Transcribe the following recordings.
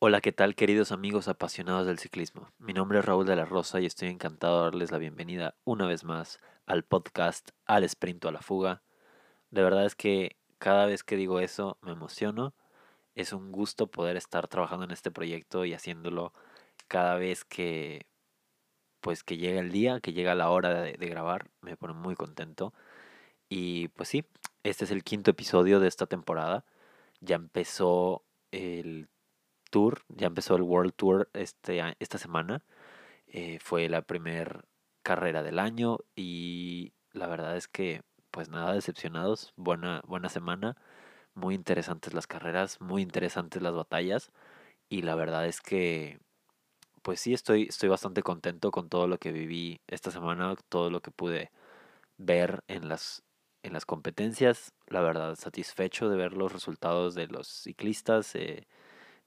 Hola, ¿qué tal queridos amigos apasionados del ciclismo? Mi nombre es Raúl de la Rosa y estoy encantado de darles la bienvenida una vez más al podcast Al Sprint a la Fuga. De verdad es que cada vez que digo eso me emociono. Es un gusto poder estar trabajando en este proyecto y haciéndolo cada vez que pues que llega el día, que llega la hora de, de grabar, me pone muy contento. Y pues sí, este es el quinto episodio de esta temporada. Ya empezó el tour, ya empezó el World Tour este, esta semana. Eh, fue la primera carrera del año y la verdad es que pues nada decepcionados, buena, buena semana, muy interesantes las carreras, muy interesantes las batallas y la verdad es que pues sí estoy, estoy bastante contento con todo lo que viví esta semana, todo lo que pude ver en las, en las competencias, la verdad satisfecho de ver los resultados de los ciclistas. Eh,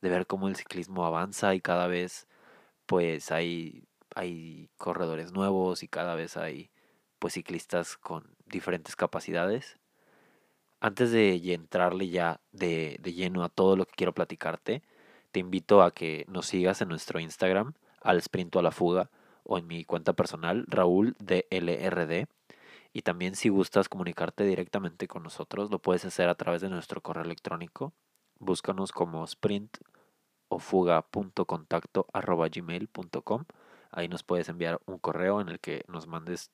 de ver cómo el ciclismo avanza y cada vez pues hay, hay corredores nuevos y cada vez hay pues ciclistas con diferentes capacidades. Antes de entrarle ya de, de lleno a todo lo que quiero platicarte, te invito a que nos sigas en nuestro Instagram, al Sprinto a la Fuga, o en mi cuenta personal, Raúl DLRD. Y también si gustas comunicarte directamente con nosotros, lo puedes hacer a través de nuestro correo electrónico. Búscanos como sprint o fuga.contacto.gmail.com. Ahí nos puedes enviar un correo en el que nos mandes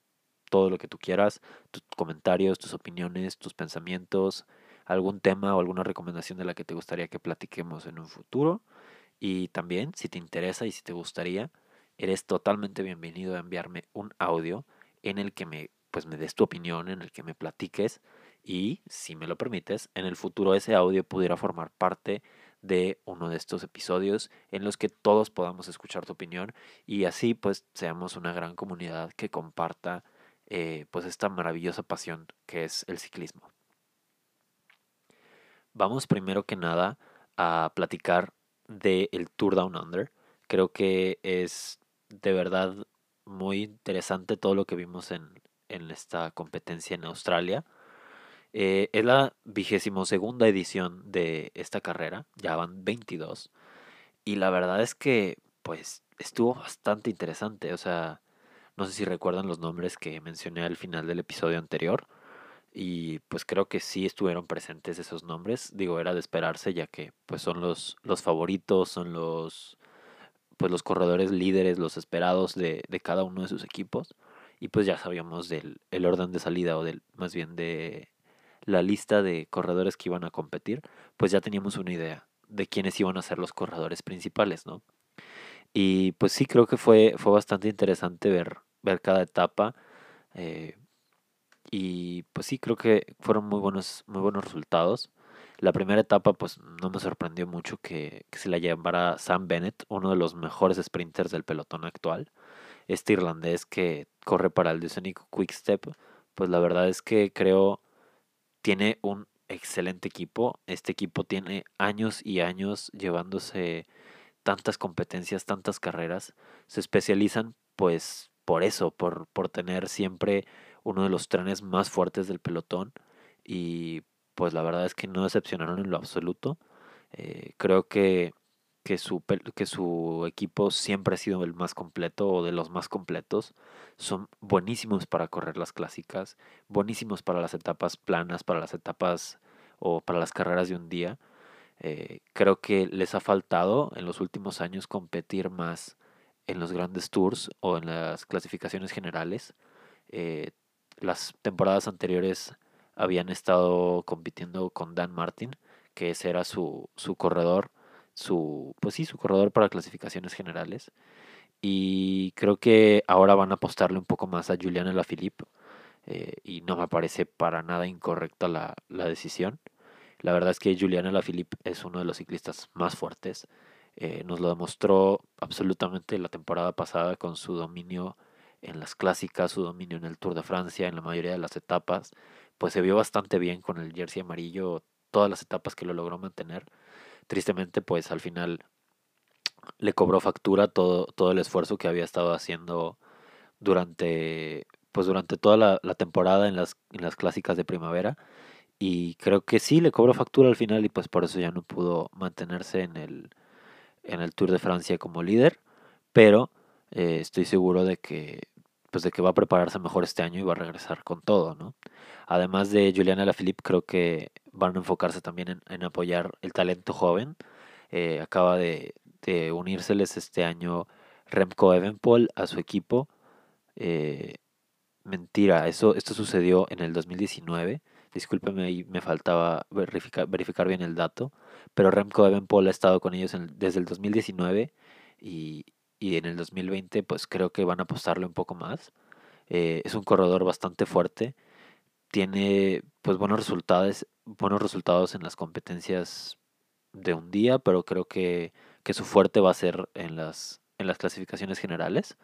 todo lo que tú quieras, tus comentarios, tus opiniones, tus pensamientos, algún tema o alguna recomendación de la que te gustaría que platiquemos en un futuro. Y también, si te interesa y si te gustaría, eres totalmente bienvenido a enviarme un audio en el que me, pues, me des tu opinión, en el que me platiques y, si me lo permites, en el futuro ese audio pudiera formar parte de uno de estos episodios en los que todos podamos escuchar tu opinión y así pues seamos una gran comunidad que comparta eh, pues esta maravillosa pasión que es el ciclismo. Vamos primero que nada a platicar del el Tour Down Under. Creo que es de verdad muy interesante todo lo que vimos en, en esta competencia en Australia. Eh, es la vigésimo segunda edición de esta carrera, ya van 22. Y la verdad es que, pues, estuvo bastante interesante. O sea, no sé si recuerdan los nombres que mencioné al final del episodio anterior. Y pues creo que sí estuvieron presentes esos nombres. Digo, era de esperarse, ya que pues son los, los favoritos, son los pues los corredores líderes, los esperados de, de cada uno de sus equipos. Y pues ya sabíamos del el orden de salida, o del, más bien de la lista de corredores que iban a competir, pues ya teníamos una idea de quiénes iban a ser los corredores principales, ¿no? Y pues sí, creo que fue, fue bastante interesante ver, ver cada etapa. Eh, y pues sí, creo que fueron muy buenos, muy buenos resultados. La primera etapa, pues no me sorprendió mucho que, se la llevara Sam Bennett, uno de los mejores sprinters del pelotón actual. Este irlandés que corre para el Quick Quickstep, pues la verdad es que creo tiene un excelente equipo. Este equipo tiene años y años llevándose tantas competencias, tantas carreras. Se especializan pues por eso, por, por tener siempre uno de los trenes más fuertes del pelotón. Y pues la verdad es que no decepcionaron en lo absoluto. Eh, creo que que su, que su equipo siempre ha sido el más completo o de los más completos. Son buenísimos para correr las clásicas, buenísimos para las etapas planas, para las etapas o para las carreras de un día. Eh, creo que les ha faltado en los últimos años competir más en los grandes tours o en las clasificaciones generales. Eh, las temporadas anteriores habían estado compitiendo con Dan Martin, que ese era su, su corredor su, pues sí, su corredor para clasificaciones generales. Y creo que ahora van a apostarle un poco más a Juliana Lafilippe. Eh, y no me parece para nada incorrecta la, la decisión. La verdad es que Juliana Lafilippe es uno de los ciclistas más fuertes. Eh, nos lo demostró absolutamente la temporada pasada con su dominio en las clásicas, su dominio en el Tour de Francia, en la mayoría de las etapas. Pues se vio bastante bien con el jersey amarillo, todas las etapas que lo logró mantener tristemente pues al final le cobró factura todo, todo el esfuerzo que había estado haciendo durante pues durante toda la, temporada en las, en las clásicas de primavera. Y creo que sí le cobró factura al final y pues por eso ya no pudo mantenerse en el en el Tour de Francia como líder, pero eh, estoy seguro de que, pues de que va a prepararse mejor este año y va a regresar con todo, ¿no? Además de Juliana Lafilippe, creo que van a enfocarse también en, apoyar el talento joven. Eh, acaba de, de, unírseles este año Remco Evenpol a su equipo. Eh, mentira, eso, esto sucedió en el 2019. Discúlpeme, ahí me faltaba verificar, verificar bien el dato. Pero Remco Evenpol ha estado con ellos desde el 2019 y, y, en el 2020 pues creo que van a apostarle un poco más. Eh, es un corredor bastante fuerte. Tiene pues buenos resultados, buenos resultados en las competencias de un día, pero creo que, que su fuerte va a ser en las, en las clasificaciones generales.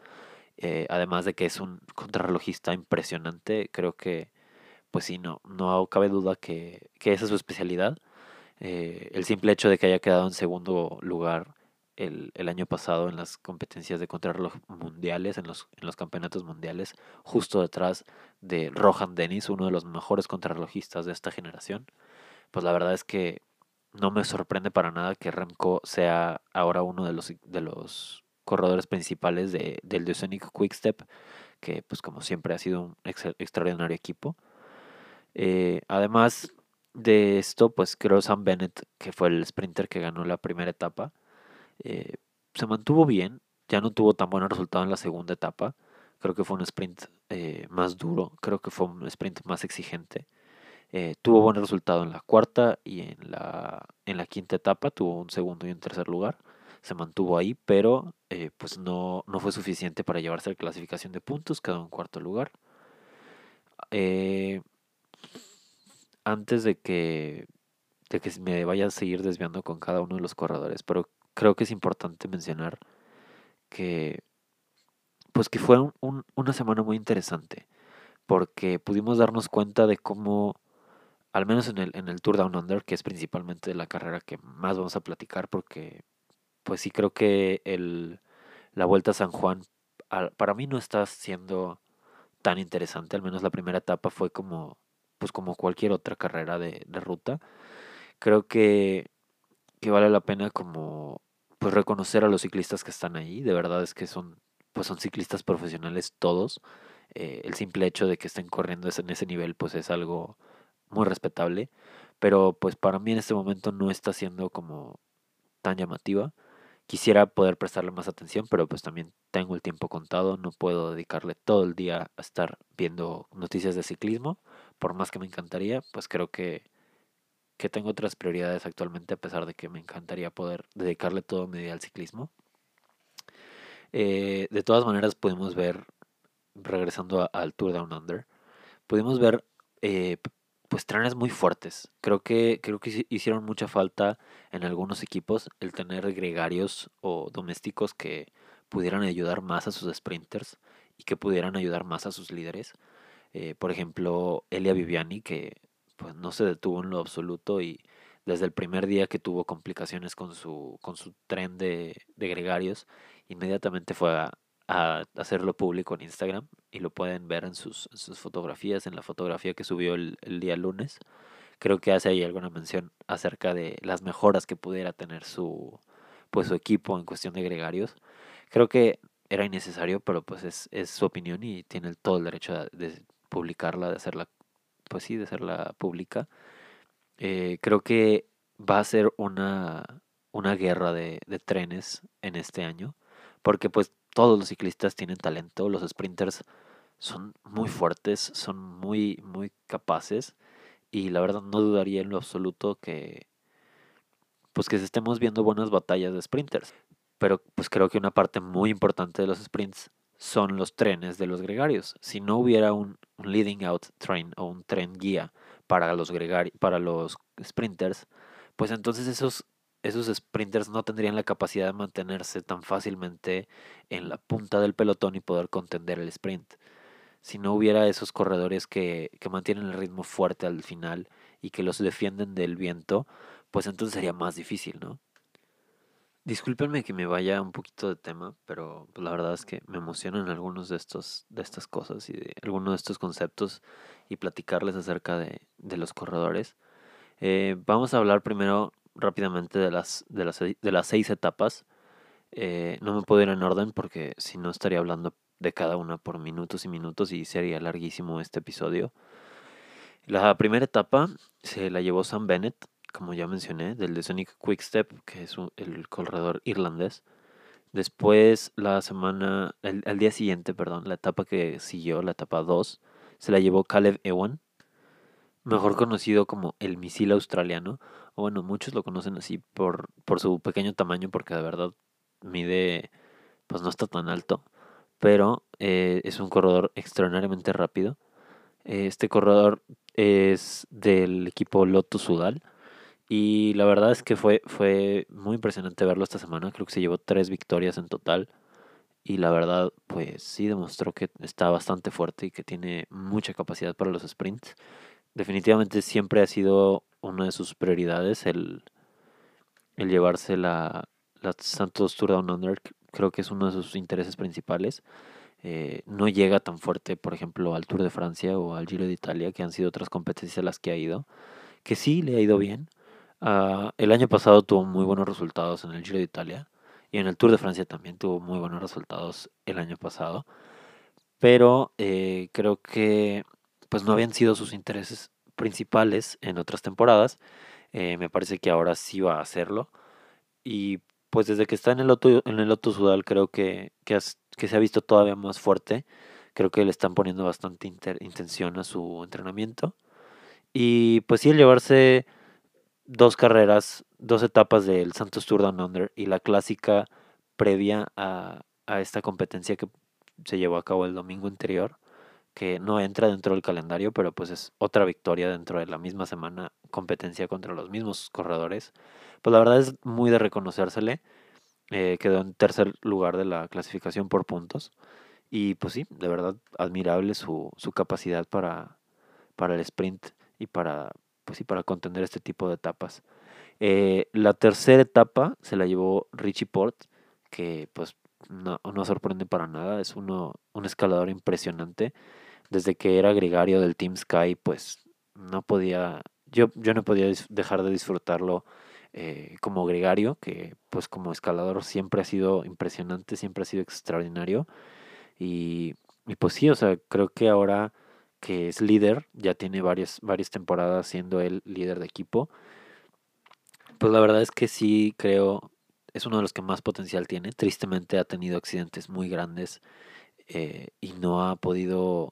Eh, además de que es un contrarrelojista impresionante, creo que, pues sí, no, no cabe duda que, que esa es su especialidad. Eh, el simple hecho de que haya quedado en segundo lugar el, el, año pasado en las competencias de contrarreloj mundiales, en los, en los campeonatos mundiales, justo detrás de Rohan Dennis, uno de los mejores contrarrelojistas de esta generación, pues la verdad es que no me sorprende para nada que Remco sea ahora uno de los, de los corredores principales de, del Quick Quickstep, que pues como siempre ha sido un extraordinario equipo. Eh, además de esto, pues creo Sam Bennett, que fue el sprinter que ganó la primera etapa, eh, se mantuvo bien, ya no tuvo tan buen resultado en la segunda etapa, creo que fue un sprint eh, más duro, creo que fue un sprint más exigente. tuvo buen resultado en la cuarta y en la, en la quinta etapa, tuvo un segundo y un tercer lugar se mantuvo ahí, pero eh, pues no, no, fue suficiente para llevarse la clasificación de puntos, quedó en cuarto lugar. Eh, antes de que, de que me vaya a seguir desviando con cada uno de los corredores, pero creo que es importante mencionar que pues que fue una semana muy interesante, porque pudimos darnos cuenta de cómo al menos en el, en el Tour Down Under, que es principalmente la carrera que más vamos a platicar porque pues sí creo que el, la Vuelta a San Juan para mí no está siendo tan interesante, al menos la primera etapa fue como pues como cualquier otra carrera de, de ruta. Creo que, que vale la pena como pues reconocer a los ciclistas que están ahí, de verdad es que son pues son ciclistas profesionales todos. Eh, el simple hecho de que estén corriendo en ese nivel pues es algo muy respetable, pero pues para mí en este momento no está siendo como tan llamativa. Quisiera poder prestarle más atención, pero pues también tengo el tiempo contado, no puedo dedicarle todo el día a estar viendo noticias de ciclismo, por más que me encantaría, pues creo que, que tengo otras prioridades actualmente, a pesar de que me encantaría poder dedicarle todo mi día al ciclismo. Eh, de todas maneras, pudimos ver, regresando al Tour Down Under, pudimos ver eh, pues trenes muy fuertes. Creo que, creo que hicieron mucha falta en algunos equipos el tener gregarios o domésticos que pudieran ayudar más a sus sprinters y que pudieran ayudar más a sus líderes. Eh, por ejemplo, Elia Viviani, que pues no se detuvo en lo absoluto y desde el primer día que tuvo complicaciones con su, con su tren de, de gregarios, inmediatamente fue a, hacerlo público en Instagram y lo pueden ver en sus, sus fotografías, en la fotografía que subió el, el, día lunes. Creo que hace ahí alguna mención acerca de las mejoras que pudiera tener su, pues, su equipo en cuestión de gregarios. Creo que era innecesario, pero pues es, es su opinión y tiene todo el derecho de, publicarla, de hacerla, pues sí, de hacerla pública. Eh, creo que va a ser una, una guerra de, de trenes en este año, porque pues todos los ciclistas tienen talento, los sprinters son muy fuertes, son muy, muy capaces y la verdad no dudaría en lo absoluto que pues que estemos viendo buenas batallas de sprinters. Pero pues creo que una parte muy importante de los sprints son los trenes de los gregarios. Si no hubiera un, leading out train o un tren guía para los para los sprinters, pues entonces esos esos sprinters no tendrían la capacidad de mantenerse tan fácilmente en la punta del pelotón y poder contender el sprint. Si no hubiera esos corredores que, que mantienen el ritmo fuerte al final y que los defienden del viento, pues entonces sería más difícil, ¿no? Discúlpenme que me vaya un poquito de tema, pero pues, la verdad es que me emocionan algunos de estos de estas cosas y algunos de estos conceptos y platicarles acerca de, de los corredores. Eh, vamos a hablar primero rápidamente de las, de las, de las seis etapas. Eh, no me puedo ir en orden porque si no estaría hablando de cada una por minutos y minutos y sería larguísimo este episodio. La primera etapa se la llevó Sam Bennett, como ya mencioné, del de Sonic Quickstep, que es el corredor irlandés. Después, la semana, el, día siguiente, perdón, la etapa que siguió, la etapa 2, se la llevó Caleb Ewan, mejor conocido como el misil australiano. Bueno, muchos lo conocen así por, por su pequeño tamaño, porque de verdad mide, pues no está tan alto, pero eh, es un corredor extraordinariamente rápido. Este corredor es del equipo Lotto Sudal. Y la verdad es que fue, fue muy impresionante verlo esta semana. Creo que se llevó tres victorias en total. Y la verdad, pues sí demostró que está bastante fuerte y que tiene mucha capacidad para los sprints. Definitivamente siempre ha sido una de sus prioridades el, el llevarse la, la Santos Tour Down Under. Creo que es uno de sus intereses principales. Eh, no llega tan fuerte, por ejemplo, al Tour de Francia o al Giro de Italia, que han sido otras competencias a las que ha ido, que sí le ha ido bien. Ah, el año pasado tuvo muy buenos resultados en el Giro de Italia y en el Tour de Francia también tuvo muy buenos resultados el año pasado, pero eh, creo que pues no habían sido sus intereses principales en otras temporadas. Eh, me parece que ahora sí va a hacerlo y pues desde que está en el Loto, en el Loto Sudal creo que, que, se ha visto todavía más fuerte. Creo que le están poniendo bastante intención a su entrenamiento. Y pues sí, el llevarse dos carreras, dos etapas del Santos Tour Down Under y la clásica previa a, a esta competencia que se llevó a cabo el domingo anterior, que no entra dentro del calendario, pero pues es otra victoria dentro de la misma semana, competencia contra los mismos corredores pues la verdad es muy de reconocérsele. Eh, quedó en tercer lugar de la clasificación por puntos. Y pues sí, de verdad admirable su, su capacidad para, para el sprint y para, pues sí, para contender este tipo de etapas. Eh, la tercera etapa se la llevó Richie Port, que pues no, no sorprende para nada, es uno, un escalador impresionante. Desde que era gregario del Team Sky, pues no podía, yo, yo no podía dejar de disfrutarlo eh, como gregario, que pues como escalador siempre ha sido impresionante, siempre ha sido extraordinario. Y, y pues sí, o sea, creo que ahora que es líder, ya tiene varias, varias temporadas siendo el líder de equipo. Pues la verdad es que sí creo, es uno de los que más potencial tiene. Tristemente ha tenido accidentes muy grandes eh, y no ha podido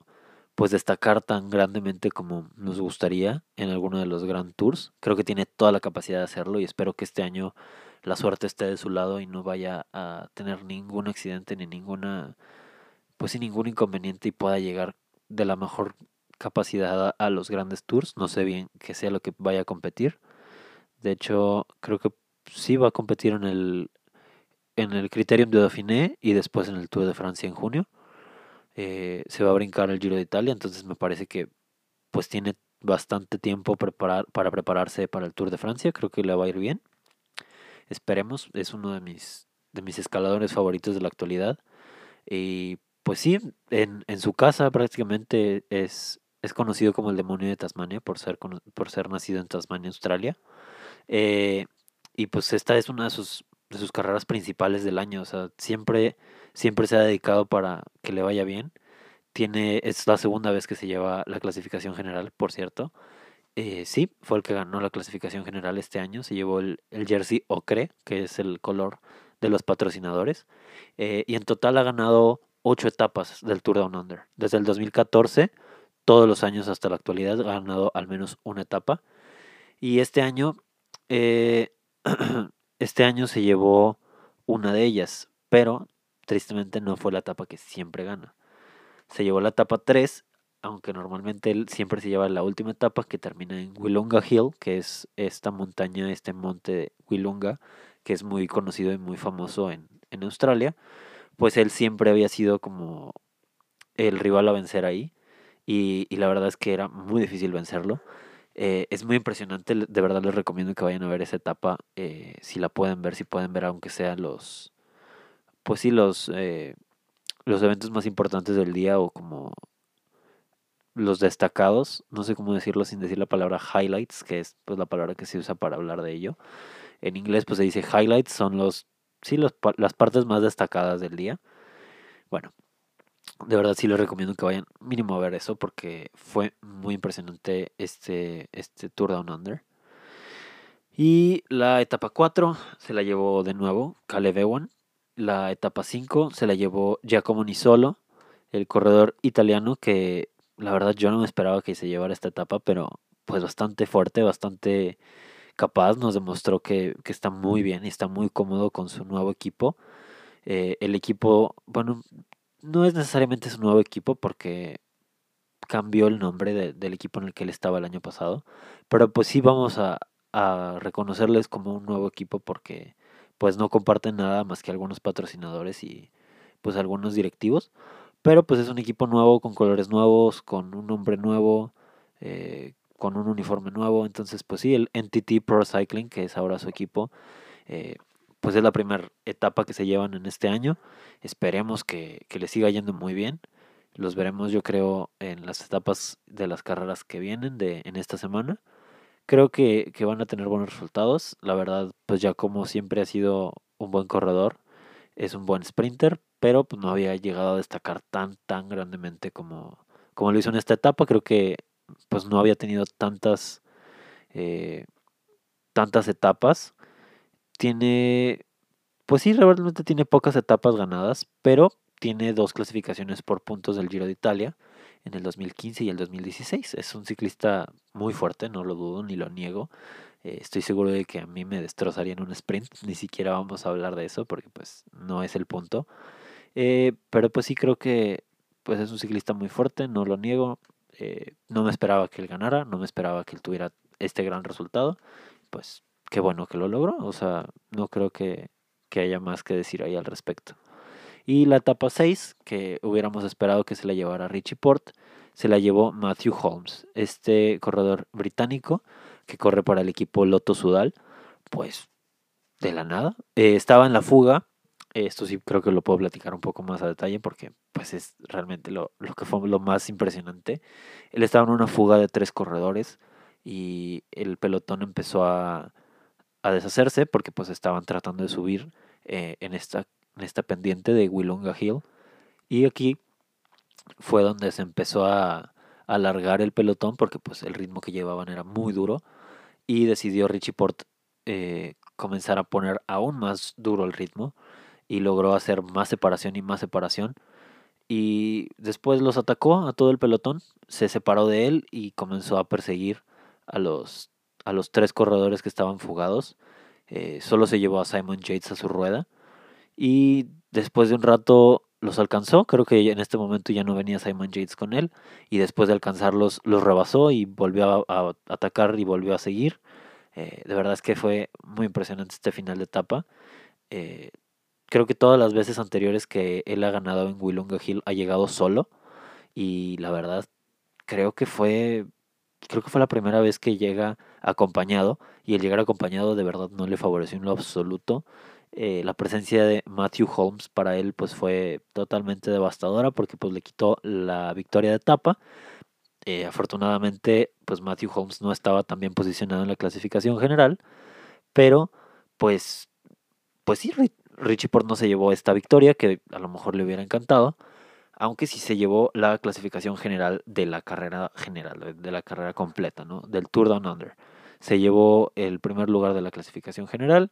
pues destacar tan grandemente como nos gustaría en alguno de los Grand Tours. Creo que tiene toda la capacidad de hacerlo y espero que este año la suerte esté de su lado y no vaya a tener ningún accidente ni ninguna pues sin ningún inconveniente y pueda llegar de la mejor capacidad a, los grandes tours. No sé bien que sea lo que vaya a competir. De hecho, creo que sí va a competir en el en el Criterium de Dauphiné y después en el Tour de Francia en junio. Eh, se va a brincar el Giro de Italia, entonces me parece que pues tiene bastante tiempo preparar, para prepararse para el Tour de Francia, creo que le va a ir bien. Esperemos, es uno de mis, de mis escaladores favoritos de la actualidad. Y pues sí, en, en su casa prácticamente es, es conocido como el demonio de Tasmania por ser, por ser nacido en Tasmania, Australia. Eh, y pues esta es una de sus, de sus carreras principales del año. O sea, siempre siempre se ha dedicado para que le vaya bien. Tiene, es la segunda vez que se lleva la clasificación general, por cierto. Eh, sí, fue el que ganó la clasificación general este año. Se llevó el, jersey ocre, que es el color de los patrocinadores. Eh, y en total ha ganado ocho etapas del Tour Down Under. Desde el 2014, todos los años hasta la actualidad, ha ganado al menos una etapa. Y este año, eh, este año se llevó una de ellas, pero tristemente no fue la etapa que siempre gana. Se llevó la etapa 3, aunque normalmente él siempre se lleva la última etapa que termina en Willunga Hill, que es esta montaña, este monte Willunga, que es muy conocido y muy famoso en, Australia. Pues él siempre había sido como el rival a vencer ahí. Y, la verdad es que era muy difícil vencerlo. Eh, es muy impresionante, de verdad les recomiendo que vayan a ver esa etapa, eh, si la pueden ver, si pueden ver aunque sean los, pues sí, los, eh, los eventos más importantes del día o como los destacados, no sé cómo decirlo sin decir la palabra highlights, que es pues la palabra que se usa para hablar de ello. En inglés pues se dice highlights, son los sí, las partes más destacadas del día. Bueno, de verdad sí les recomiendo que vayan mínimo a ver eso porque fue muy impresionante este, este Tour Down Under. Y la etapa 4 se la llevó de nuevo Caleb Ewan. La etapa 5 se la llevó Giacomo Nisolo, el corredor italiano que la verdad yo no me esperaba que se llevara esta etapa, pero pues bastante fuerte, bastante capaz. Nos demostró que, que está muy bien y está muy cómodo con su nuevo equipo. Eh, el equipo, bueno, no es necesariamente su nuevo equipo porque cambió el nombre del equipo en el que él estaba el año pasado, pero pues sí vamos a, a reconocerles como un nuevo equipo porque pues no comparten nada más que algunos patrocinadores y pues algunos directivos, pero pues es un equipo nuevo con colores nuevos, con un nombre nuevo, eh, con un uniforme nuevo, entonces pues sí, el NTT Pro Cycling, que es ahora su equipo, eh, pues es la primera etapa que se llevan en este año. Esperemos que, que le siga yendo muy bien. Los veremos, yo creo, en las etapas de las carreras que vienen de, en esta semana. Creo que, que van a tener buenos resultados. La verdad, pues ya como siempre ha sido un buen corredor, es un buen sprinter, pero pues no había llegado a destacar tan, tan grandemente como, como lo hizo en esta etapa. Creo que pues no había tenido tantas, eh, tantas etapas tiene, pues sí, realmente tiene pocas etapas ganadas, pero tiene dos clasificaciones por puntos del Giro de Italia en el 2015 y el 2016. Es un ciclista muy fuerte, no lo dudo ni lo niego. Eh, estoy seguro de que a mí me destrozaría en un sprint, ni siquiera vamos a hablar de eso porque pues no es el punto. Eh, pero pues sí creo que pues es un ciclista muy fuerte, no lo niego. Eh, no me esperaba que él ganara, no me esperaba que él tuviera este gran resultado. Pues qué bueno que lo logró. O sea, no creo que, haya más que decir ahí al respecto. Y la etapa 6, que hubiéramos esperado que se la llevara Richie Port, se la llevó Matthew Holmes, este corredor británico que corre para el equipo Lotto Sudal. Pues de la nada. Eh, estaba en la fuga. Esto sí creo que lo puedo platicar un poco más a detalle porque pues es realmente lo, lo que fue lo más impresionante. Él estaba en una fuga de tres corredores y el pelotón empezó a, a deshacerse porque pues estaban tratando de subir eh, en, esta, en esta pendiente de Willunga Hill. Y aquí fue donde se empezó a, alargar el pelotón porque pues el ritmo que llevaban era muy duro y decidió Richie Port eh, comenzar a poner aún más duro el ritmo y logró hacer más separación y más separación y después los atacó a todo el pelotón, se separó de él y comenzó a perseguir a los a los tres corredores que estaban fugados. Eh, solo se llevó a Simon Yates a su rueda. Y después de un rato los alcanzó. Creo que en este momento ya no venía Simon Yates con él. Y después de alcanzarlos, los rebasó y volvió a, atacar y volvió a seguir. Eh, de verdad es que fue muy impresionante este final de etapa. Eh, creo que todas las veces anteriores que él ha ganado en Willunga Hill ha llegado solo. Y la verdad, creo que fue creo que fue la primera vez que llega acompañado y el llegar acompañado de verdad no le favoreció en lo absoluto. Eh, la presencia de Matthew Holmes para él pues fue totalmente devastadora porque pues le quitó la victoria de etapa. Eh, afortunadamente pues Matthew Holmes no estaba tan bien posicionado en la clasificación general, pero pues pues sí Richie Port no se llevó esta victoria que a lo mejor le hubiera encantado aunque sí se llevó la clasificación general de la carrera general, de la carrera completa, ¿no? Del Tour Down Under. Se llevó el primer lugar de la clasificación general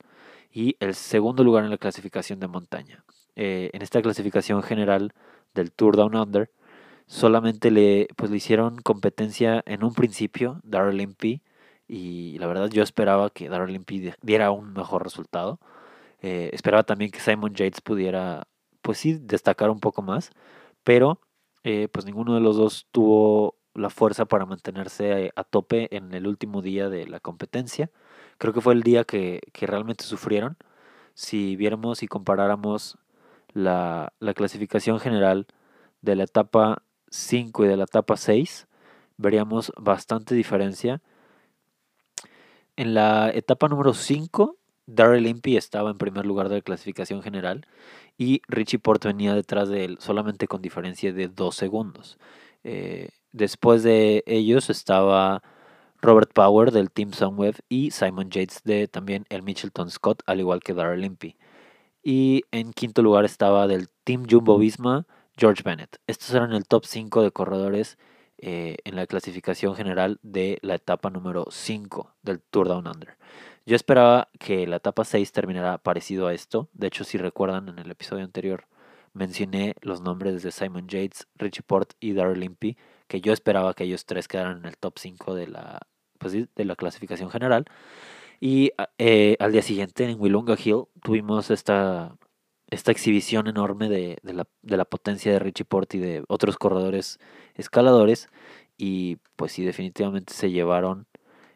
y el segundo lugar en la clasificación de montaña. Eh, en esta clasificación general del Tour Down Under, solamente le, pues, le hicieron competencia en un principio Darrell Impey y la verdad yo esperaba que Darrell Impey diera un mejor resultado. Eh, esperaba también que Simon Yates pudiera, pues sí, destacar un poco más, pero eh, pues ninguno de los dos tuvo la fuerza para mantenerse a tope en el último día de la competencia. Creo que fue el día que, realmente sufrieron. Si viéramos y comparáramos la, la, clasificación general de la etapa 5 y de la etapa 6, veríamos bastante diferencia. En la etapa número 5, Darrell Impey estaba en primer lugar de la clasificación general y Richie Porte venía detrás de él solamente con diferencia de dos segundos. Eh, después de ellos estaba Robert Power del Team Sunweb y Simon Yates de también el Mitchelton Scott, al igual que Darrell Impey. Y en quinto lugar estaba del Team Jumbo Visma, George Bennett. Estos eran el top 5 de corredores eh, en la clasificación general de la etapa número 5 del Tour Down Under. Yo esperaba que la etapa 6 terminara parecido a esto. De hecho, si recuerdan, en el episodio anterior mencioné los nombres de Simon Yates, Richie Port y Darrell Impey, que yo esperaba que ellos tres quedaran en el top 5 de la, pues de la clasificación general. Y eh, al día siguiente en Willunga Hill tuvimos esta, esta exhibición enorme de, la, de, la, potencia de Richie Port y de otros corredores escaladores. Y pues sí, definitivamente se llevaron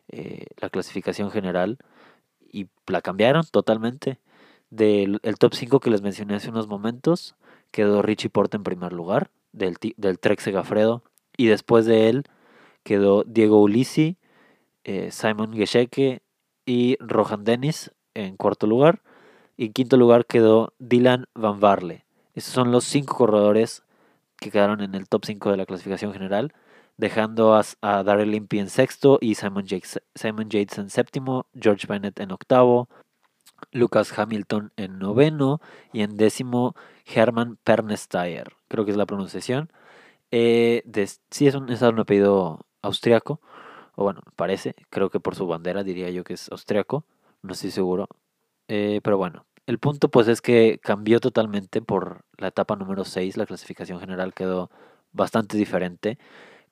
eh, la clasificación general y la cambiaron totalmente. Del el top 5 que les mencioné hace unos momentos, quedó Richie Port en primer lugar, del, del Trek Segafredo. Y después de él quedó Diego Ulisi, eh, Simon Gescheke, y Rohan Dennis en cuarto lugar. Y en quinto lugar quedó Dylan Van Varle. Esos son los cinco corredores que quedaron en el top 5 de la clasificación general, dejando a, a Darrell Impey en sexto y Simon Yates, Simon Yates en séptimo, George Bennett en octavo, Lucas Hamilton en noveno y en décimo Hermann Pernsteyer, creo que es la pronunciación. Eh, sí, es un, es apellido austriaco o bueno, parece, creo que por su bandera diría yo que es austriaco, no estoy seguro, eh, pero bueno, el punto pues es que cambió totalmente por la etapa número 6, la clasificación general quedó bastante diferente,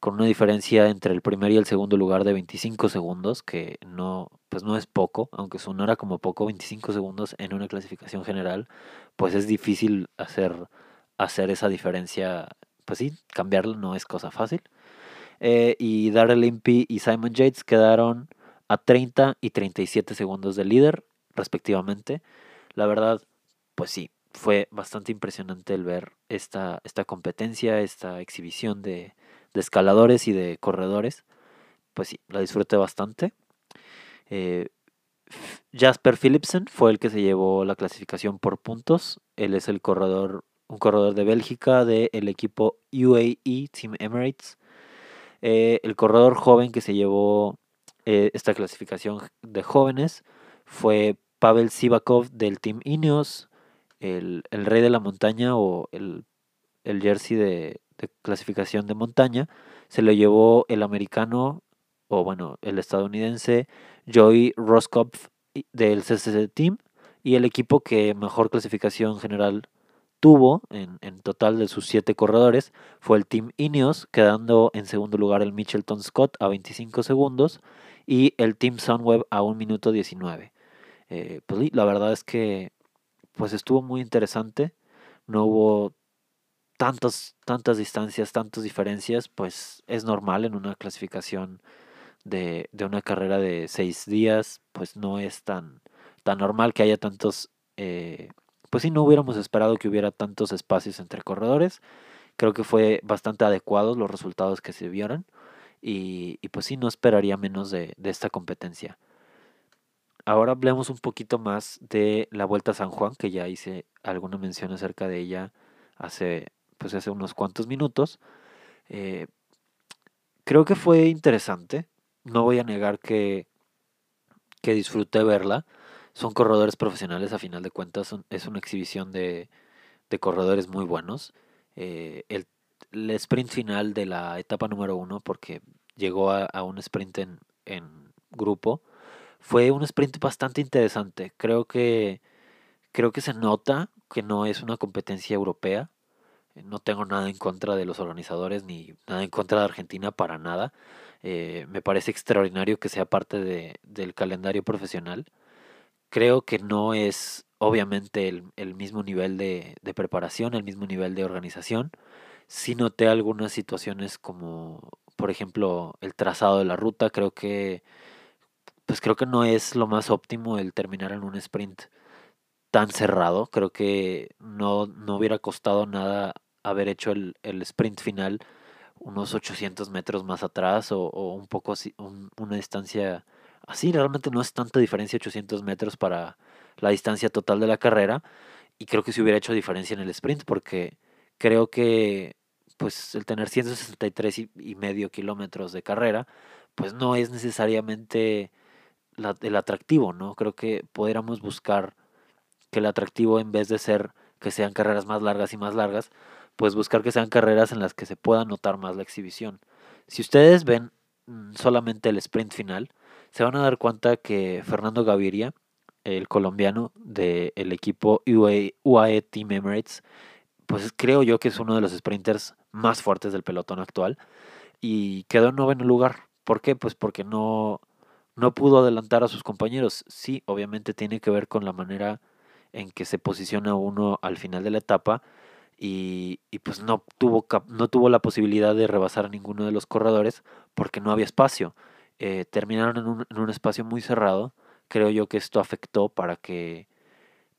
con una diferencia entre el primer y el segundo lugar de 25 segundos, que no, pues no es poco, aunque sonara como poco, 25 segundos en una clasificación general, pues es difícil hacer, hacer esa diferencia, pues sí, cambiarla no es cosa fácil. Eh, y Darrell Impey y Simon Yates quedaron a 30 y 37 segundos del líder, respectivamente. La verdad, pues sí, fue bastante impresionante el ver esta, esta competencia, esta exhibición de, escaladores y de corredores. Pues sí, la disfruté bastante. Eh, Jasper Philipsen fue el que se llevó la clasificación por puntos. Él es el corredor, un corredor de Bélgica del equipo UAE Team Emirates. Eh, el corredor joven que se llevó eh, esta clasificación de jóvenes fue Pavel Sivakov del Team Ineos, el, rey de la montaña o el, jersey de, clasificación de montaña. Se lo llevó el americano, o bueno, el estadounidense Joey Roskopf del CCC Team y el equipo que mejor clasificación general tuvo en, total de sus siete corredores fue el Team Ineos, quedando en segundo lugar el Mitchelton Scott a 25 segundos y el Team Sunweb a 1 minuto 19. Eh, pues la verdad es que pues estuvo muy interesante, no hubo tantas, tantas distancias, tantas diferencias, pues es normal en una clasificación de, de una carrera de seis días, pues no es tan, tan normal que haya tantos eh, pues sí, no hubiéramos esperado que hubiera tantos espacios entre corredores. Creo que fue bastante adecuados los resultados que se vieron. Y, pues sí, no esperaría menos de, esta competencia. Ahora hablemos un poquito más de la Vuelta a San Juan, que ya hice alguna mención acerca de ella hace, pues hace unos cuantos minutos. Eh, creo que fue interesante. No voy a negar que, que disfruté verla son corredores profesionales a final de cuentas, es una exhibición de, corredores muy buenos. Eh, el, sprint final de la etapa número uno, porque llegó a, un sprint en, en, grupo, fue un sprint bastante interesante. Creo que, creo que se nota que no es una competencia europea. No tengo nada en contra de los organizadores ni nada en contra de Argentina para nada. Eh, me parece extraordinario que sea parte de, del calendario profesional. Creo que no es obviamente el, mismo nivel de, preparación, el mismo nivel de organización. Sí noté algunas situaciones como, por ejemplo, el trazado de la ruta. Creo que, pues creo que no es lo más óptimo el terminar en un sprint tan cerrado. Creo que no, no hubiera costado nada haber hecho el, sprint final unos 800 metros más atrás o, un poco una distancia así realmente no es tanta diferencia 800 metros para la distancia total de la carrera y creo que si hubiera hecho diferencia en el sprint porque creo que pues el tener 163 y, medio kilómetros de carrera pues no es necesariamente el atractivo, ¿no? Creo que podríamos buscar que el atractivo en vez de ser que sean carreras más largas y más largas, pues buscar que sean carreras en las que se pueda notar más la exhibición. Si ustedes ven mm, solamente el sprint final, se van a dar cuenta que Fernando Gaviria, el colombiano del equipo UAE, UAE Team Emirates, pues creo yo que es uno de los sprinters más fuertes del pelotón actual y quedó en noveno lugar. ¿Por qué? Pues porque no, no pudo adelantar a sus compañeros. Sí, obviamente tiene que ver con la manera en que se posiciona uno al final de la etapa y, y, pues no tuvo, no tuvo la posibilidad de rebasar a ninguno de los corredores porque no había espacio. Eh, terminaron en un, en un, espacio muy cerrado. Creo yo que esto afectó para que,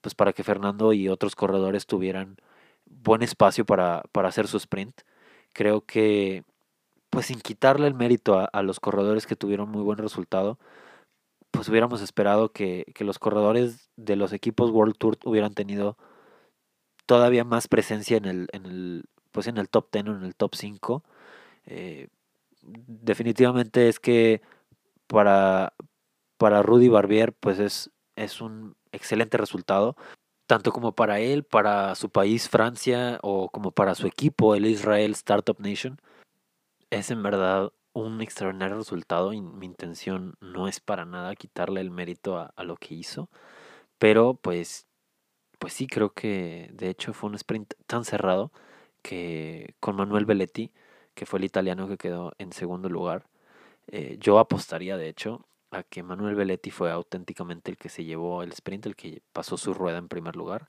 pues para que Fernando y otros corredores tuvieran buen espacio para, para hacer su sprint. Creo que, pues sin quitarle el mérito a, a, los corredores que tuvieron muy buen resultado, pues hubiéramos esperado que, que los corredores de los equipos World Tour hubieran tenido todavía más presencia en el, en el, pues en el top 10 o en el top 5. Eh, definitivamente es que para, para Rudy Barbier pues es, es un excelente resultado, tanto como para él, para su país Francia o como para su equipo, el Israel Startup Nation. Es en verdad un extraordinario resultado y mi intención no es para nada quitarle el mérito a, lo que hizo, pero pues pues sí, creo que de hecho fue un sprint tan cerrado que con Manuel Belletti, que fue el italiano que quedó en segundo lugar, eh, yo apostaría de hecho a que Manuel Belletti fue auténticamente el que se llevó el sprint, el que pasó su rueda en primer lugar.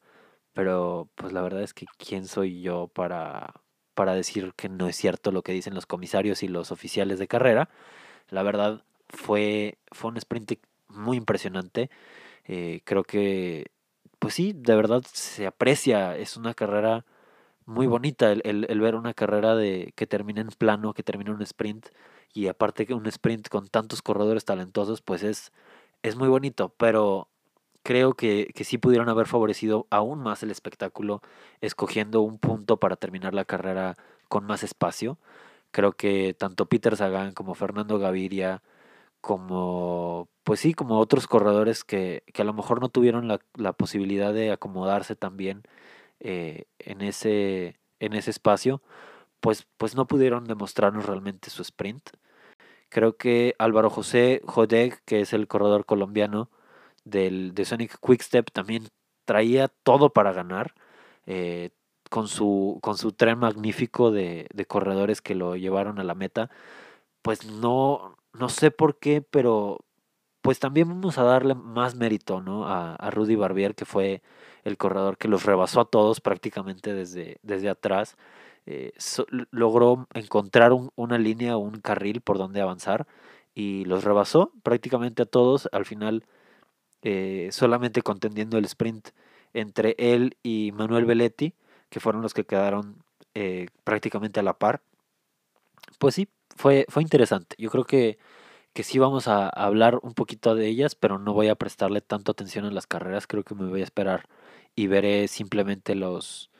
Pero pues la verdad es que quién soy yo para, para decir que no es cierto lo que dicen los comisarios y los oficiales de carrera. La verdad fue, fue un sprint muy impresionante. Eh, creo que pues sí, de verdad se aprecia, es una carrera muy bonita el, el, ver una carrera de que termina en plano, que termina un sprint y aparte que un sprint con tantos corredores talentosos, pues es, es muy bonito, pero creo que, que sí pudieron haber favorecido aún más el espectáculo escogiendo un punto para terminar la carrera con más espacio. Creo que tanto Peter Sagan como Fernando Gaviria como, pues sí, como otros corredores que, que a lo mejor no tuvieron la, la posibilidad de acomodarse también eh, en, ese, en ese espacio, pues, pues no pudieron demostrarnos realmente su sprint. Creo que Álvaro José Jodeg, que es el corredor colombiano del, de Sonic Quickstep, también traía todo para ganar. Eh, con su, con su tren magnífico de, de corredores que lo llevaron a la meta, pues no, no sé por qué, pero pues también vamos a darle más mérito, ¿no? A, a, Rudy Barbier, que fue el corredor que los rebasó a todos prácticamente desde, desde atrás. Eh, logró encontrar un, una línea o un carril por donde avanzar y los rebasó prácticamente a todos. Al final, eh, solamente contendiendo el sprint entre él y Manuel Belletti, que fueron los que quedaron eh, prácticamente a la par. Pues sí, fue, fue interesante. Yo creo que, que sí vamos a, hablar un poquito de ellas, pero no voy a prestarle tanto atención a las carreras. Creo que me voy a esperar y veré simplemente los,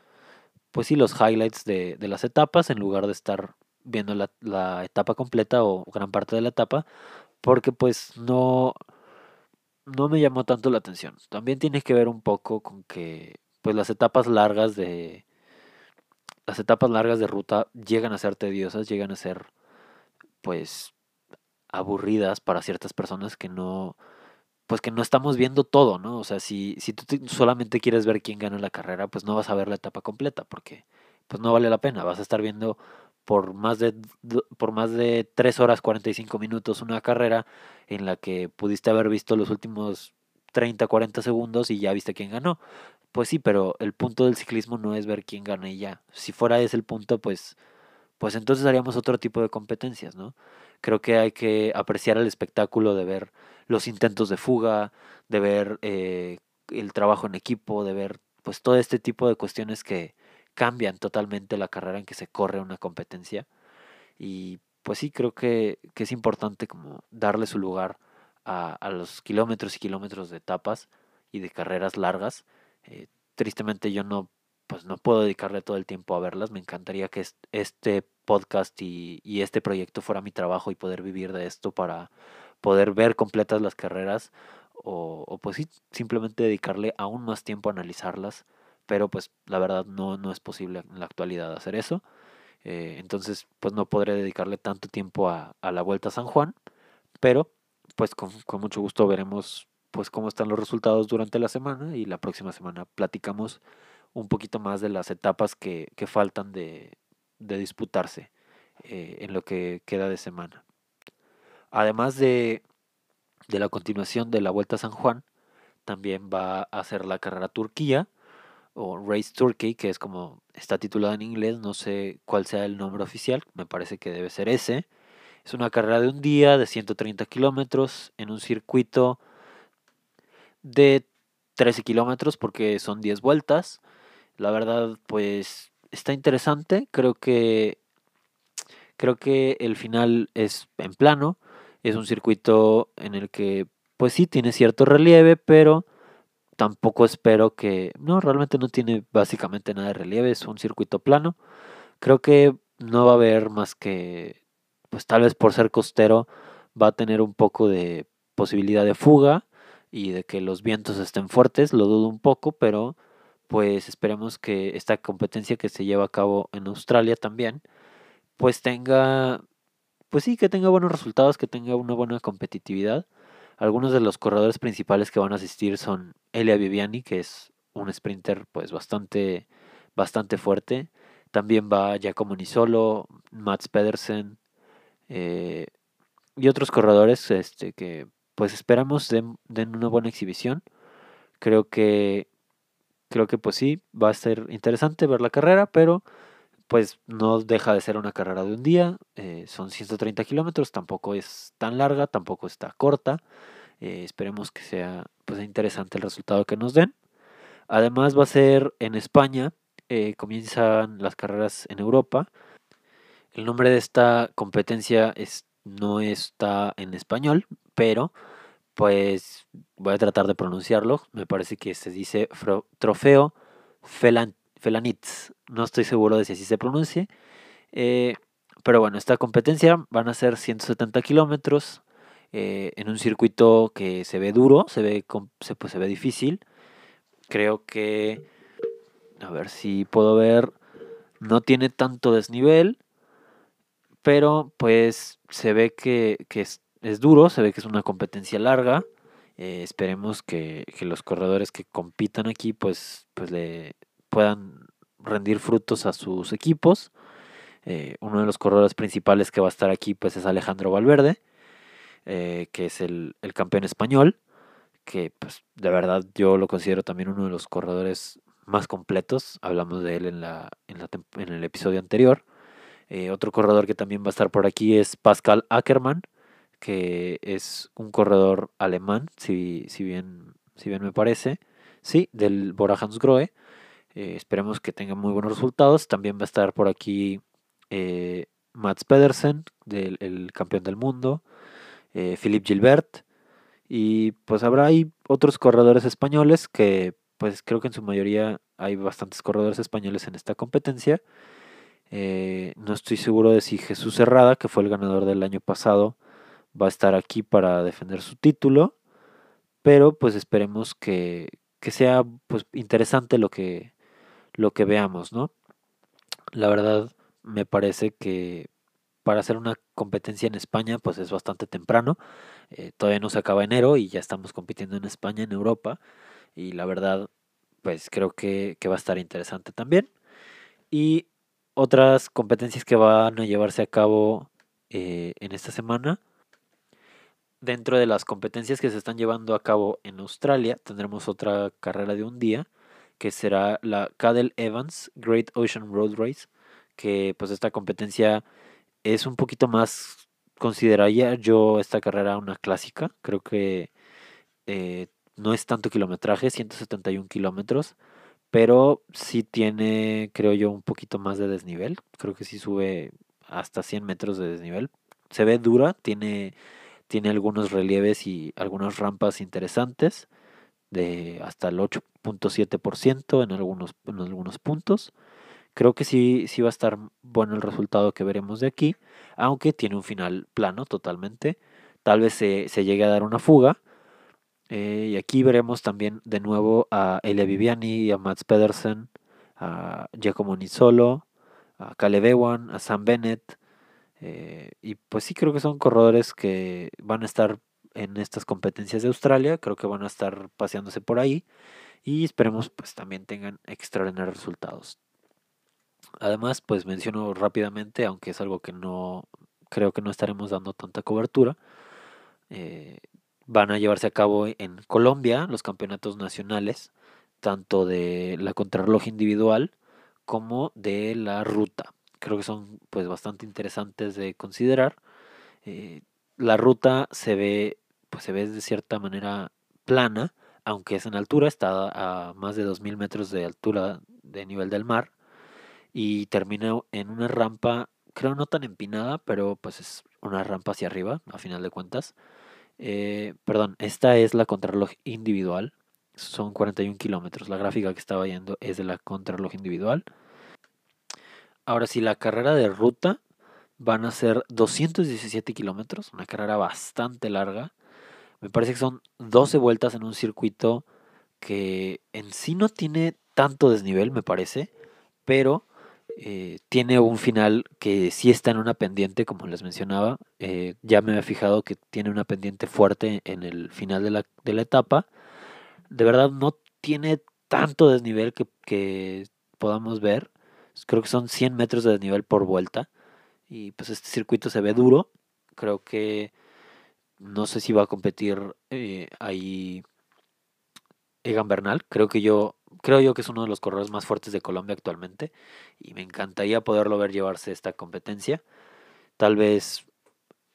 pues sí, los highlights de, de las etapas en lugar de estar viendo la, la, etapa completa o gran parte de la etapa, porque pues no, no me llamó tanto la atención. También tiene que ver un poco con que pues las etapas largas de las etapas largas de ruta llegan a ser tediosas, llegan a ser pues aburridas para ciertas personas que no pues que no estamos viendo todo, ¿no? O sea, si, si tú solamente quieres ver quién gana la carrera, pues no vas a ver la etapa completa, porque pues no vale la pena, vas a estar viendo por más de por más de 3 horas 45 minutos una carrera en la que pudiste haber visto los últimos 30, 40 segundos y ya viste quién ganó. Pues sí, pero el punto del ciclismo no es ver quién gana y ya. Si fuera ese el punto, pues pues entonces haríamos otro tipo de competencias, ¿no? Creo que hay que apreciar el espectáculo de ver los intentos de fuga, de ver eh, el trabajo en equipo, de ver pues todo este tipo de cuestiones que cambian totalmente la carrera en que se corre una competencia. Y pues sí, creo que, que es importante como darle su lugar a, a, los kilómetros y kilómetros de etapas y de carreras largas. Eh, tristemente yo no pues no puedo dedicarle todo el tiempo a verlas. Me encantaría que este podcast y, y, este proyecto fuera mi trabajo y poder vivir de esto para poder ver completas las carreras o, pues sí, simplemente dedicarle aún más tiempo a analizarlas, pero pues la verdad no, no es posible en la actualidad hacer eso. Eh, entonces pues no podré dedicarle tanto tiempo a, a la Vuelta a San Juan, pero pues con, con, mucho gusto veremos pues cómo están los resultados durante la semana y la próxima semana platicamos un poquito más de las etapas que, que faltan de, de disputarse eh, en lo que queda de semana. Además de, de la continuación de la Vuelta a San Juan, también va a ser la carrera Turquía o Race Turkey, que es como está titulada en inglés, no sé cuál sea el nombre oficial, me parece que debe ser ese. Es una carrera de un día de 130 kilómetros en un circuito de 13 kilómetros porque son 10 vueltas. La verdad, pues está interesante. Creo que creo que el final es en plano. Es un circuito en el que, pues sí, tiene cierto relieve, pero tampoco espero que. No, realmente no tiene básicamente nada de relieve. Es un circuito plano. Creo que no va a haber más que. Pues tal vez por ser costero, va a tener un poco de posibilidad de fuga y de que los vientos estén fuertes, lo dudo un poco, pero pues esperemos que esta competencia que se lleva a cabo en Australia también, pues tenga, pues sí, que tenga buenos resultados, que tenga una buena competitividad. Algunos de los corredores principales que van a asistir son Elia Viviani, que es un sprinter pues bastante, bastante fuerte. También va Giacomo Nisolo, Mats Pedersen eh, y otros corredores este, que pues esperamos den, una buena exhibición. Creo que, creo que pues sí, va a ser interesante ver la carrera, pero pues no deja de ser una carrera de un día. Eh, son 130 kilómetros, tampoco es tan larga, tampoco está corta. Eh, esperemos que sea pues interesante el resultado que nos den. Además va a ser en España, eh, comienzan las carreras en Europa. El nombre de esta competencia es, no está en español, pero pues voy a tratar de pronunciarlo. Me parece que se dice trofeo Felanitz. No estoy seguro de si así se pronuncie. Eh, pero bueno, esta competencia van a ser 170 kilómetros eh, en un circuito que se ve duro, se ve, pues, se ve difícil. Creo que, a ver si puedo ver, no tiene tanto desnivel, pero pues se ve que, que, es duro, se ve que es una competencia larga. Eh, esperemos que, los corredores que compitan aquí pues, pues le puedan rendir frutos a sus equipos. Eh, uno de los corredores principales que va a estar aquí pues es Alejandro Valverde, eh, que es el, campeón español, que pues de verdad yo lo considero también uno de los corredores más completos. Hablamos de él en, la, en, la, en el episodio anterior. otro corredor que también va a estar por aquí es Pascal Ackermann, que es un corredor alemán, si, si, bien, si bien me parece, sí, del Bora Hansgrohe. Eh, esperemos que tenga muy buenos resultados. También va a estar por aquí eh, Mats Pedersen, del, el campeón del mundo, eh, Philippe Gilbert. Y pues habrá ahí otros corredores españoles que pues creo que en su mayoría hay bastantes corredores españoles en esta competencia. no estoy seguro de si Jesús Herrada, que fue el ganador del año pasado, va a estar aquí para defender su título, pero pues esperemos que, sea pues interesante lo que, lo que veamos, ¿no? La verdad me parece que para hacer una competencia en España pues es bastante temprano, eh, todavía no se acaba enero y ya estamos compitiendo en España, en Europa, y la verdad pues creo que, va a estar interesante también. Y otras competencias que van a llevarse a cabo eh, en esta semana Dentro de las competencias que se están llevando a cabo en Australia, tendremos otra carrera de un día, que será la Cadel Evans Great Ocean Road Race, que pues esta competencia es un poquito más, consideraría yo esta carrera una clásica, creo que eh, no es tanto kilometraje, 171 kilómetros, pero sí tiene, creo yo, un poquito más de desnivel, creo que sí sube hasta 100 metros de desnivel, se ve dura, tiene tiene algunos relieves y algunas rampas interesantes de hasta el 8.7% en algunos, en algunos puntos. Creo que sí, sí va a estar bueno el resultado que veremos de aquí, aunque tiene un final plano totalmente. Tal vez se, llegue a dar una fuga, Eh, y aquí veremos también de nuevo a Elia Viviani, a Mats Pedersen, a Giacomo Nisolo, a Caleb Ewan, a Sam Bennett. Eh, y pues sí creo que son corredores que van a estar en estas competencias de Australia, creo que van a estar paseándose por ahí y esperemos pues también tengan extraordinarios resultados. Además, pues menciono rápidamente, aunque es algo que no creo que no estaremos dando tanta cobertura, eh, van a llevarse a cabo en Colombia los campeonatos nacionales, tanto de la contrarreloj individual como de la ruta. Creo que son pues bastante interesantes de considerar. Eh, la ruta se ve, pues se ve de cierta manera plana, aunque es en altura, está a más de 2.000 metros de altura de nivel del mar y termina en una rampa, creo no tan empinada, pero pues es una rampa hacia arriba, a final de cuentas. Eh, perdón, esta es la contrarreloj individual, son 41 kilómetros. La gráfica que estaba viendo es de la contrarreloj individual. Ahora sí, la carrera de ruta van a ser 217 kilómetros, una carrera bastante larga. Me parece que son 12 vueltas en un circuito que en sí no tiene tanto desnivel, me parece, pero eh, tiene un final que sí está en una pendiente, como les mencionaba. Eh, ya me he fijado que tiene una pendiente fuerte en el final de la, de la etapa. De verdad no tiene tanto desnivel que, que podamos ver. Creo que son 100 metros de desnivel por vuelta. Y pues este circuito se ve duro. Creo que no sé si va a competir eh, ahí Egan Bernal. Creo que yo creo yo que es uno de los corredores más fuertes de Colombia actualmente y me encantaría poderlo ver llevarse esta competencia. Tal vez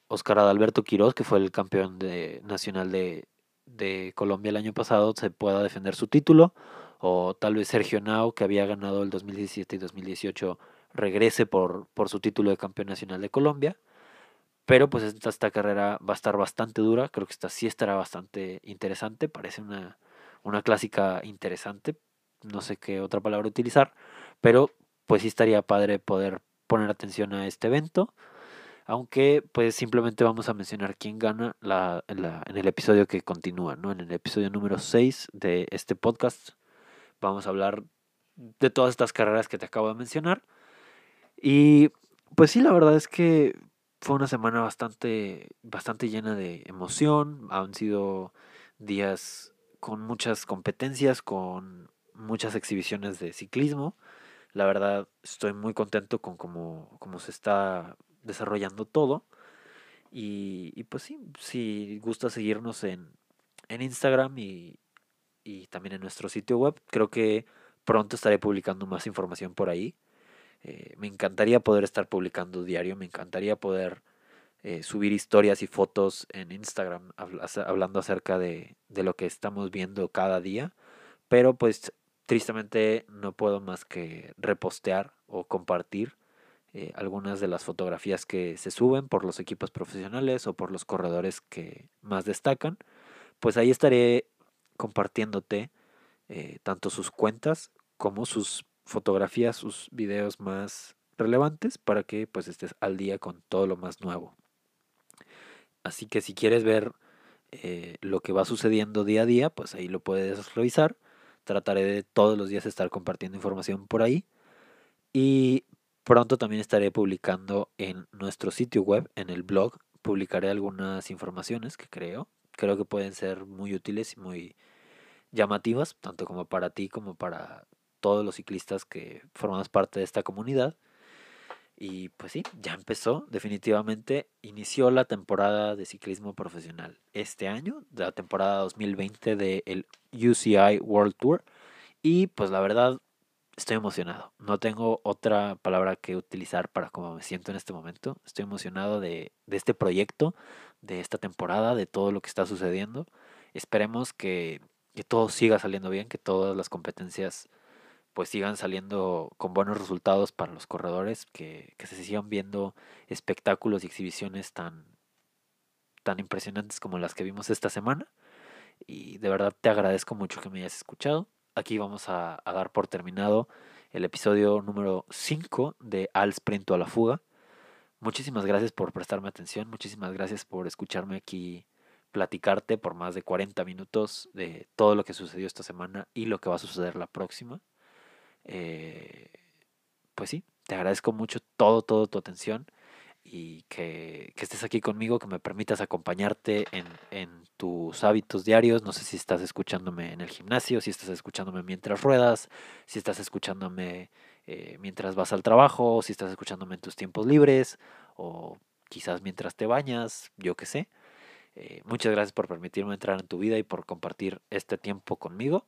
Oscar Adalberto Quiroz, que fue el campeón de, nacional de, de Colombia el año pasado, se pueda defender su título. O tal vez Sergio Nao, que había ganado el 2017 y 2018, regrese por, por su título de campeón nacional de Colombia. Pero pues esta, carrera va a estar bastante dura. Creo que esta sí estará bastante interesante. Parece una, una clásica interesante no sé qué otra palabra utilizar, pero pues sí estaría padre poder poner atención a este evento. Aunque pues simplemente vamos a mencionar quién gana la, en el episodio que continúa, ¿no? En el episodio número 6 de este podcast vamos a hablar de todas estas carreras que te acabo de mencionar. Y pues sí, la verdad es que fue una semana bastante, bastante llena de emoción. Han sido días con muchas competencias, con muchas exhibiciones de ciclismo. La verdad, estoy muy contento con cómo, cómo se está desarrollando todo. Y, y, pues sí, si gusta seguirnos en, en Instagram y, y, también en nuestro sitio web, creo que pronto estaré publicando más información por ahí. Eh, me encantaría poder estar publicando diario, me encantaría poder eh, subir historias y fotos en Instagram hablando acerca de, de lo que estamos viendo cada día. Pero pues Tristemente no puedo más que repostear o compartir eh, algunas de las fotografías que se suben por los equipos profesionales o por los corredores que más destacan. Pues ahí estaré compartiéndote tanto sus cuentas como sus fotografías, sus videos más relevantes para que pues estés al día con todo lo más nuevo. Así que si quieres ver eh, lo que va sucediendo día a día, pues ahí lo puedes revisar. Trataré de todos los días estar compartiendo información por ahí. Y pronto también estaré publicando en nuestro sitio web, en el blog, publicaré algunas informaciones que creo. Creo que pueden ser muy útiles y muy llamativas, tanto como para ti como para todos los ciclistas que formamos parte de esta comunidad. Y pues sí, ya empezó, definitivamente inició la temporada de ciclismo profesional este año, la temporada 2020 del UCI World Tour. Y pues la verdad, estoy emocionado. No tengo otra palabra que utilizar para cómo me siento en este momento. Estoy emocionado de, de este proyecto, de esta temporada, de todo lo que está sucediendo. Esperemos que, que todo siga saliendo bien, que todas las competencias pues sigan saliendo con buenos resultados para los corredores, que, se sigan viendo espectáculos y exhibiciones tan, tan impresionantes como las que vimos esta semana. Y de verdad te agradezco mucho que me hayas escuchado. Aquí vamos a, dar por terminado el episodio número 5 de Al Sprint a la Fuga. Muchísimas gracias por prestarme atención, muchísimas gracias por escucharme aquí platicarte por más de 40 minutos de todo lo que sucedió esta semana y lo que va a suceder la próxima. Eh, pues sí, te agradezco mucho todo, todo tu atención y que, estés aquí conmigo, que me permitas acompañarte en, en, tus hábitos diarios. No sé si estás escuchándome en el gimnasio, si estás escuchándome mientras ruedas, si estás escuchándome eh, mientras vas al trabajo, si estás escuchándome en tus tiempos libres o quizás mientras te bañas, yo qué sé. Eh, muchas gracias por permitirme entrar en tu vida y por compartir este tiempo conmigo.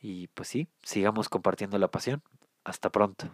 Y pues sí, sigamos compartiendo la pasión. Hasta pronto.